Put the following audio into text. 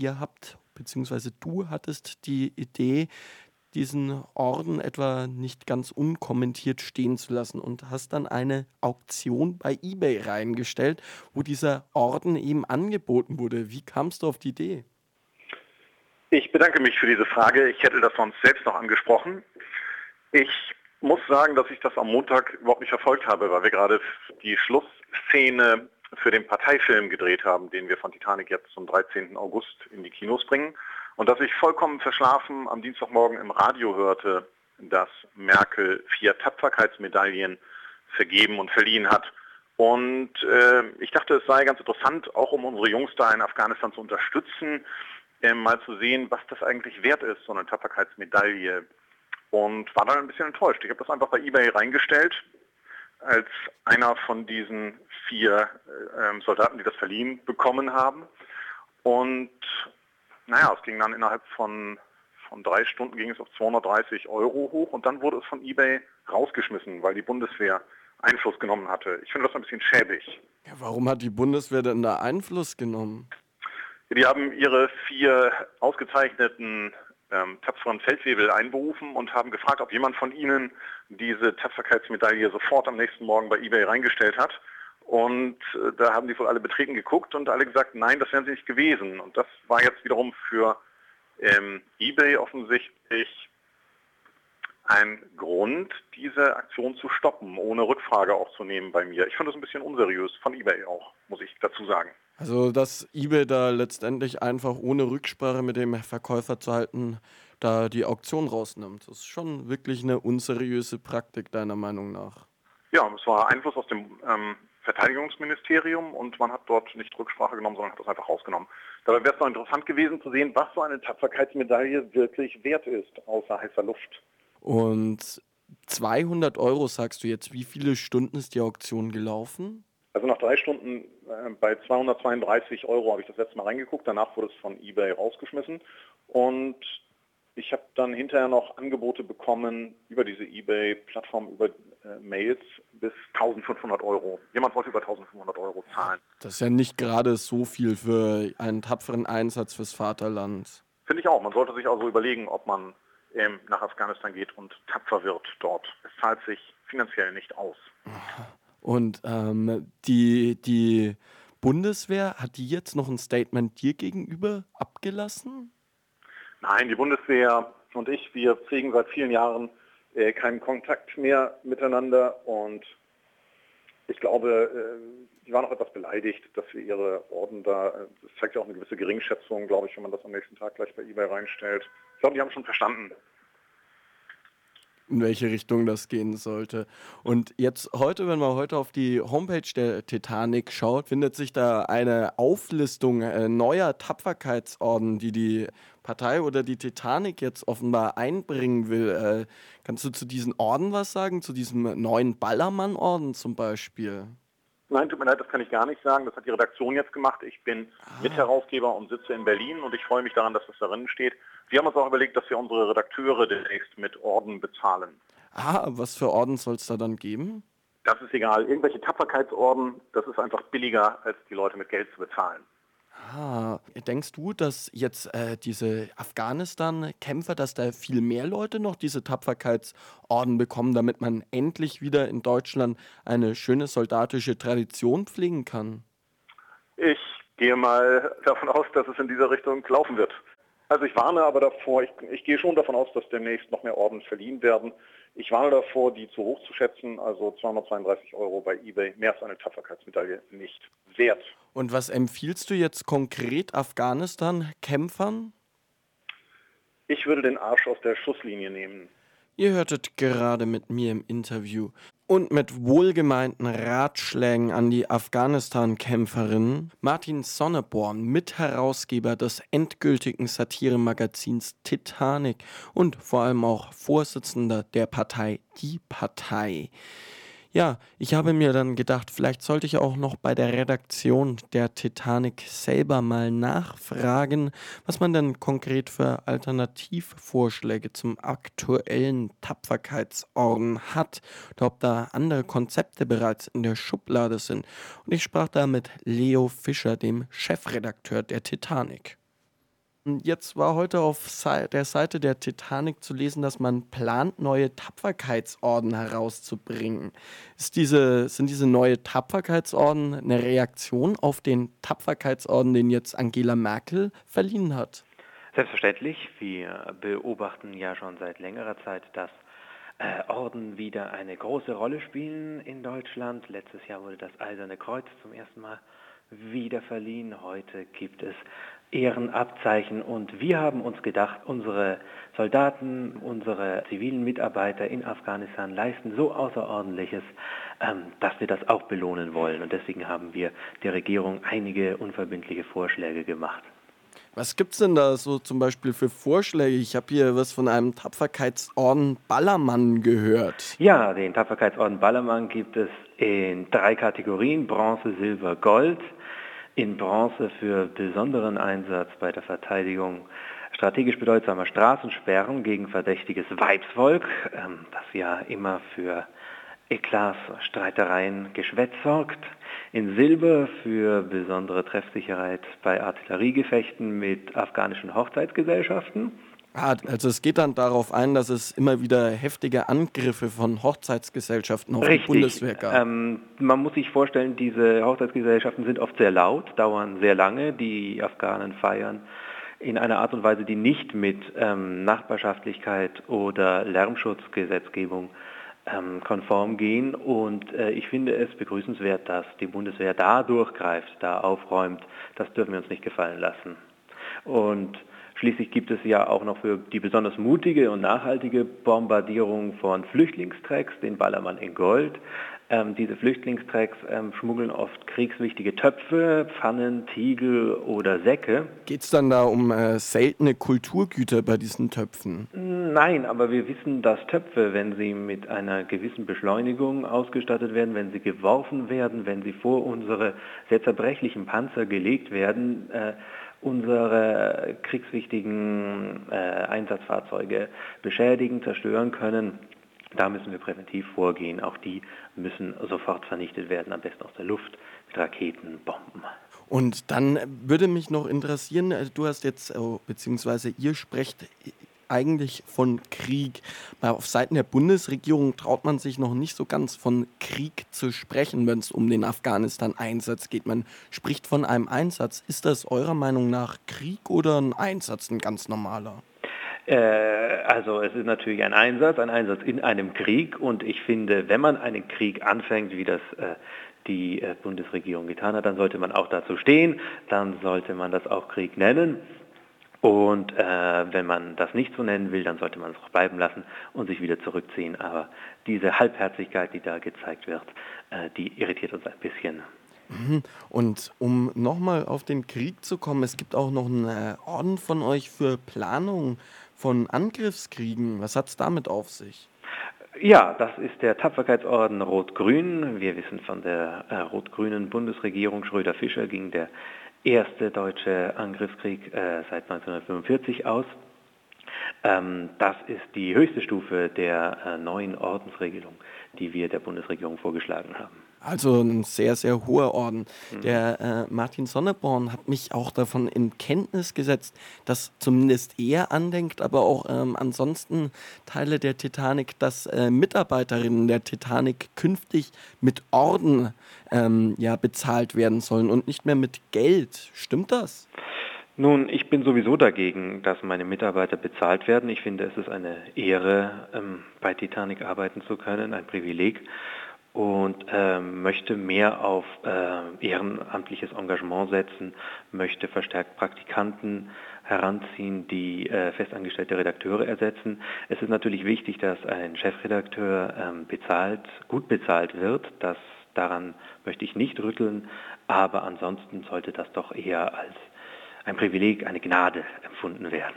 ihr habt, beziehungsweise du hattest die Idee, diesen Orden etwa nicht ganz unkommentiert stehen zu lassen und hast dann eine Auktion bei eBay reingestellt, wo dieser Orden eben angeboten wurde. Wie kamst du auf die Idee? Ich bedanke mich für diese Frage. Ich hätte das sonst selbst noch angesprochen. Ich muss sagen, dass ich das am Montag überhaupt nicht verfolgt habe, weil wir gerade die Schlussszene für den Parteifilm gedreht haben, den wir von Titanic jetzt zum 13. August in die Kinos bringen. Und dass ich vollkommen verschlafen am Dienstagmorgen im Radio hörte, dass Merkel vier Tapferkeitsmedaillen vergeben und verliehen hat. Und äh, ich dachte, es sei ganz interessant, auch um unsere Jungs da in Afghanistan zu unterstützen, äh, mal zu sehen, was das eigentlich wert ist, so eine Tapferkeitsmedaille. Und war dann ein bisschen enttäuscht. Ich habe das einfach bei eBay reingestellt, als einer von diesen vier äh, Soldaten, die das verliehen bekommen haben. Und naja, es ging dann innerhalb von, von drei Stunden ging es auf 230 Euro hoch und dann wurde es von eBay rausgeschmissen, weil die Bundeswehr Einfluss genommen hatte. Ich finde das ein bisschen schäbig. Ja, warum hat die Bundeswehr denn da Einfluss genommen? Die haben ihre vier ausgezeichneten ähm, tapferen Feldwebel einberufen und haben gefragt, ob jemand von ihnen diese Tapferkeitsmedaille sofort am nächsten Morgen bei eBay reingestellt hat. Und äh, da haben die wohl alle betreten geguckt und alle gesagt, nein, das wären sie nicht gewesen. Und das war jetzt wiederum für ähm, eBay offensichtlich ein Grund, diese Aktion zu stoppen, ohne Rückfrage auch zu nehmen bei mir. Ich finde das ein bisschen unseriös von eBay auch, muss ich dazu sagen. Also, dass eBay da letztendlich einfach ohne Rücksprache mit dem Verkäufer zu halten, da die Auktion rausnimmt, das ist schon wirklich eine unseriöse Praktik, deiner Meinung nach. Ja, es war Einfluss aus dem ähm, Verteidigungsministerium und man hat dort nicht Rücksprache genommen, sondern hat das einfach rausgenommen. Dabei wäre es noch interessant gewesen zu sehen, was so eine Tapferkeitsmedaille wirklich wert ist, außer heißer Luft. Und 200 Euro sagst du jetzt, wie viele Stunden ist die Auktion gelaufen? Also nach drei Stunden äh, bei 232 Euro habe ich das letzte Mal reingeguckt. Danach wurde es von eBay rausgeschmissen. Und ich habe dann hinterher noch Angebote bekommen über diese eBay-Plattform, über äh, Mails bis 1500 Euro. Jemand wollte über 1500 Euro zahlen. Das ist ja nicht gerade so viel für einen tapferen Einsatz fürs Vaterland. Finde ich auch. Man sollte sich also überlegen, ob man ähm, nach Afghanistan geht und tapfer wird dort. Es zahlt sich finanziell nicht aus. Und ähm, die, die Bundeswehr, hat die jetzt noch ein Statement dir gegenüber abgelassen? Nein, die Bundeswehr und ich, wir pflegen seit vielen Jahren äh, keinen Kontakt mehr miteinander und ich glaube, äh, die waren auch etwas beleidigt, dass wir ihre Orden da, äh, das zeigt ja auch eine gewisse Geringschätzung, glaube ich, wenn man das am nächsten Tag gleich bei eBay reinstellt. Ich glaube, die haben schon verstanden, in welche Richtung das gehen sollte. Und jetzt heute, wenn man heute auf die Homepage der Titanic schaut, findet sich da eine Auflistung äh, neuer Tapferkeitsorden, die die Partei oder die Titanic jetzt offenbar einbringen will. Äh, kannst du zu diesen Orden was sagen? Zu diesem neuen Ballermann-Orden zum Beispiel? Nein, tut mir leid, das kann ich gar nicht sagen. Das hat die Redaktion jetzt gemacht. Ich bin ah. Mitherausgeber und sitze in Berlin und ich freue mich daran, dass das darin steht. Wir haben uns auch überlegt, dass wir unsere Redakteure demnächst mit Orden bezahlen. Ah, was für Orden soll es da dann geben? Das ist egal. Irgendwelche Tapferkeitsorden, das ist einfach billiger, als die Leute mit Geld zu bezahlen. Ah, denkst du, dass jetzt äh, diese Afghanistan-Kämpfer, dass da viel mehr Leute noch diese Tapferkeitsorden bekommen, damit man endlich wieder in Deutschland eine schöne soldatische Tradition pflegen kann? Ich gehe mal davon aus, dass es in dieser Richtung laufen wird. Also ich warne aber davor, ich, ich gehe schon davon aus, dass demnächst noch mehr Orden verliehen werden. Ich warne davor, die zu hoch zu schätzen, also 232 Euro bei eBay, mehr als eine Tapferkeitsmedaille nicht wert. Und was empfiehlst du jetzt konkret Afghanistan-Kämpfern? Ich würde den Arsch aus der Schusslinie nehmen. Ihr hörtet gerade mit mir im Interview und mit wohlgemeinten Ratschlägen an die Afghanistan-Kämpferin Martin Sonneborn, Mitherausgeber des endgültigen Satiremagazins Titanic und vor allem auch Vorsitzender der Partei Die Partei. Ja, ich habe mir dann gedacht, vielleicht sollte ich auch noch bei der Redaktion der Titanic selber mal nachfragen, was man denn konkret für Alternativvorschläge zum aktuellen Tapferkeitsorden hat oder ob da andere Konzepte bereits in der Schublade sind. Und ich sprach da mit Leo Fischer, dem Chefredakteur der Titanic. Jetzt war heute auf der Seite der Titanic zu lesen, dass man plant, neue Tapferkeitsorden herauszubringen. Ist diese, sind diese neue Tapferkeitsorden eine Reaktion auf den Tapferkeitsorden, den jetzt Angela Merkel verliehen hat? Selbstverständlich. Wir beobachten ja schon seit längerer Zeit, dass äh, Orden wieder eine große Rolle spielen in Deutschland. Letztes Jahr wurde das Eiserne Kreuz zum ersten Mal wieder verliehen. Heute gibt es Ehrenabzeichen und wir haben uns gedacht, unsere Soldaten, unsere zivilen Mitarbeiter in Afghanistan leisten so Außerordentliches, ähm, dass wir das auch belohnen wollen. Und deswegen haben wir der Regierung einige unverbindliche Vorschläge gemacht. Was gibt es denn da so zum Beispiel für Vorschläge? Ich habe hier was von einem Tapferkeitsorden Ballermann gehört. Ja, den Tapferkeitsorden Ballermann gibt es in drei Kategorien, Bronze, Silber, Gold. In Bronze für besonderen Einsatz bei der Verteidigung strategisch bedeutsamer Straßensperren gegen verdächtiges Weibsvolk, ähm, das ja immer für Eklats, Streitereien, Geschwätz sorgt. In Silber für besondere Treffsicherheit bei Artilleriegefechten mit afghanischen Hochzeitsgesellschaften. Also es geht dann darauf ein, dass es immer wieder heftige Angriffe von Hochzeitsgesellschaften auf Richtig. die Bundeswehr gab. Ähm, man muss sich vorstellen, diese Hochzeitsgesellschaften sind oft sehr laut, dauern sehr lange. Die Afghanen feiern in einer Art und Weise, die nicht mit ähm, Nachbarschaftlichkeit oder Lärmschutzgesetzgebung ähm, konform gehen. Und äh, ich finde es begrüßenswert, dass die Bundeswehr da durchgreift, da aufräumt. Das dürfen wir uns nicht gefallen lassen. Und Schließlich gibt es ja auch noch für die besonders mutige und nachhaltige Bombardierung von Flüchtlingstracks den Ballermann in Gold. Ähm, diese Flüchtlingstracks ähm, schmuggeln oft kriegswichtige Töpfe, Pfannen, Tiegel oder Säcke. Geht es dann da um äh, seltene Kulturgüter bei diesen Töpfen? Nein, aber wir wissen, dass Töpfe, wenn sie mit einer gewissen Beschleunigung ausgestattet werden, wenn sie geworfen werden, wenn sie vor unsere sehr zerbrechlichen Panzer gelegt werden, äh, unsere kriegswichtigen äh, Einsatzfahrzeuge beschädigen, zerstören können. Da müssen wir präventiv vorgehen. Auch die müssen sofort vernichtet werden, am besten aus der Luft mit Raketen, Bomben. Und dann würde mich noch interessieren, äh, du hast jetzt, oh, beziehungsweise ihr sprecht eigentlich von Krieg. Auf Seiten der Bundesregierung traut man sich noch nicht so ganz von Krieg zu sprechen, wenn es um den Afghanistan-Einsatz geht. Man spricht von einem Einsatz. Ist das eurer Meinung nach Krieg oder ein Einsatz, ein ganz normaler? Äh, also es ist natürlich ein Einsatz, ein Einsatz in einem Krieg und ich finde, wenn man einen Krieg anfängt, wie das äh, die äh, Bundesregierung getan hat, dann sollte man auch dazu stehen, dann sollte man das auch Krieg nennen. Und äh, wenn man das nicht so nennen will, dann sollte man es auch bleiben lassen und sich wieder zurückziehen. Aber diese Halbherzigkeit, die da gezeigt wird, äh, die irritiert uns ein bisschen. Mhm. Und um nochmal auf den Krieg zu kommen, es gibt auch noch einen Orden von euch für Planung von Angriffskriegen. Was hat es damit auf sich? Ja, das ist der Tapferkeitsorden Rot-Grün. Wir wissen von der äh, rot-grünen Bundesregierung Schröder-Fischer ging der erste deutsche Angriffskrieg äh, seit 1945 aus. Ähm, das ist die höchste Stufe der äh, neuen Ordensregelung, die wir der Bundesregierung vorgeschlagen haben. Also ein sehr, sehr hoher Orden. Mhm. Der äh, Martin Sonneborn hat mich auch davon in Kenntnis gesetzt, dass zumindest er andenkt, aber auch ähm, ansonsten Teile der Titanic, dass äh, Mitarbeiterinnen der Titanic künftig mit Orden ähm, ja, bezahlt werden sollen und nicht mehr mit Geld. Stimmt das? Nun, ich bin sowieso dagegen, dass meine Mitarbeiter bezahlt werden. Ich finde, es ist eine Ehre, ähm, bei Titanic arbeiten zu können, ein Privileg und ähm, möchte mehr auf äh, ehrenamtliches Engagement setzen, möchte verstärkt Praktikanten heranziehen, die äh, festangestellte Redakteure ersetzen. Es ist natürlich wichtig, dass ein Chefredakteur ähm, bezahlt, gut bezahlt wird. Das, daran möchte ich nicht rütteln, aber ansonsten sollte das doch eher als ein Privileg, eine Gnade empfunden werden.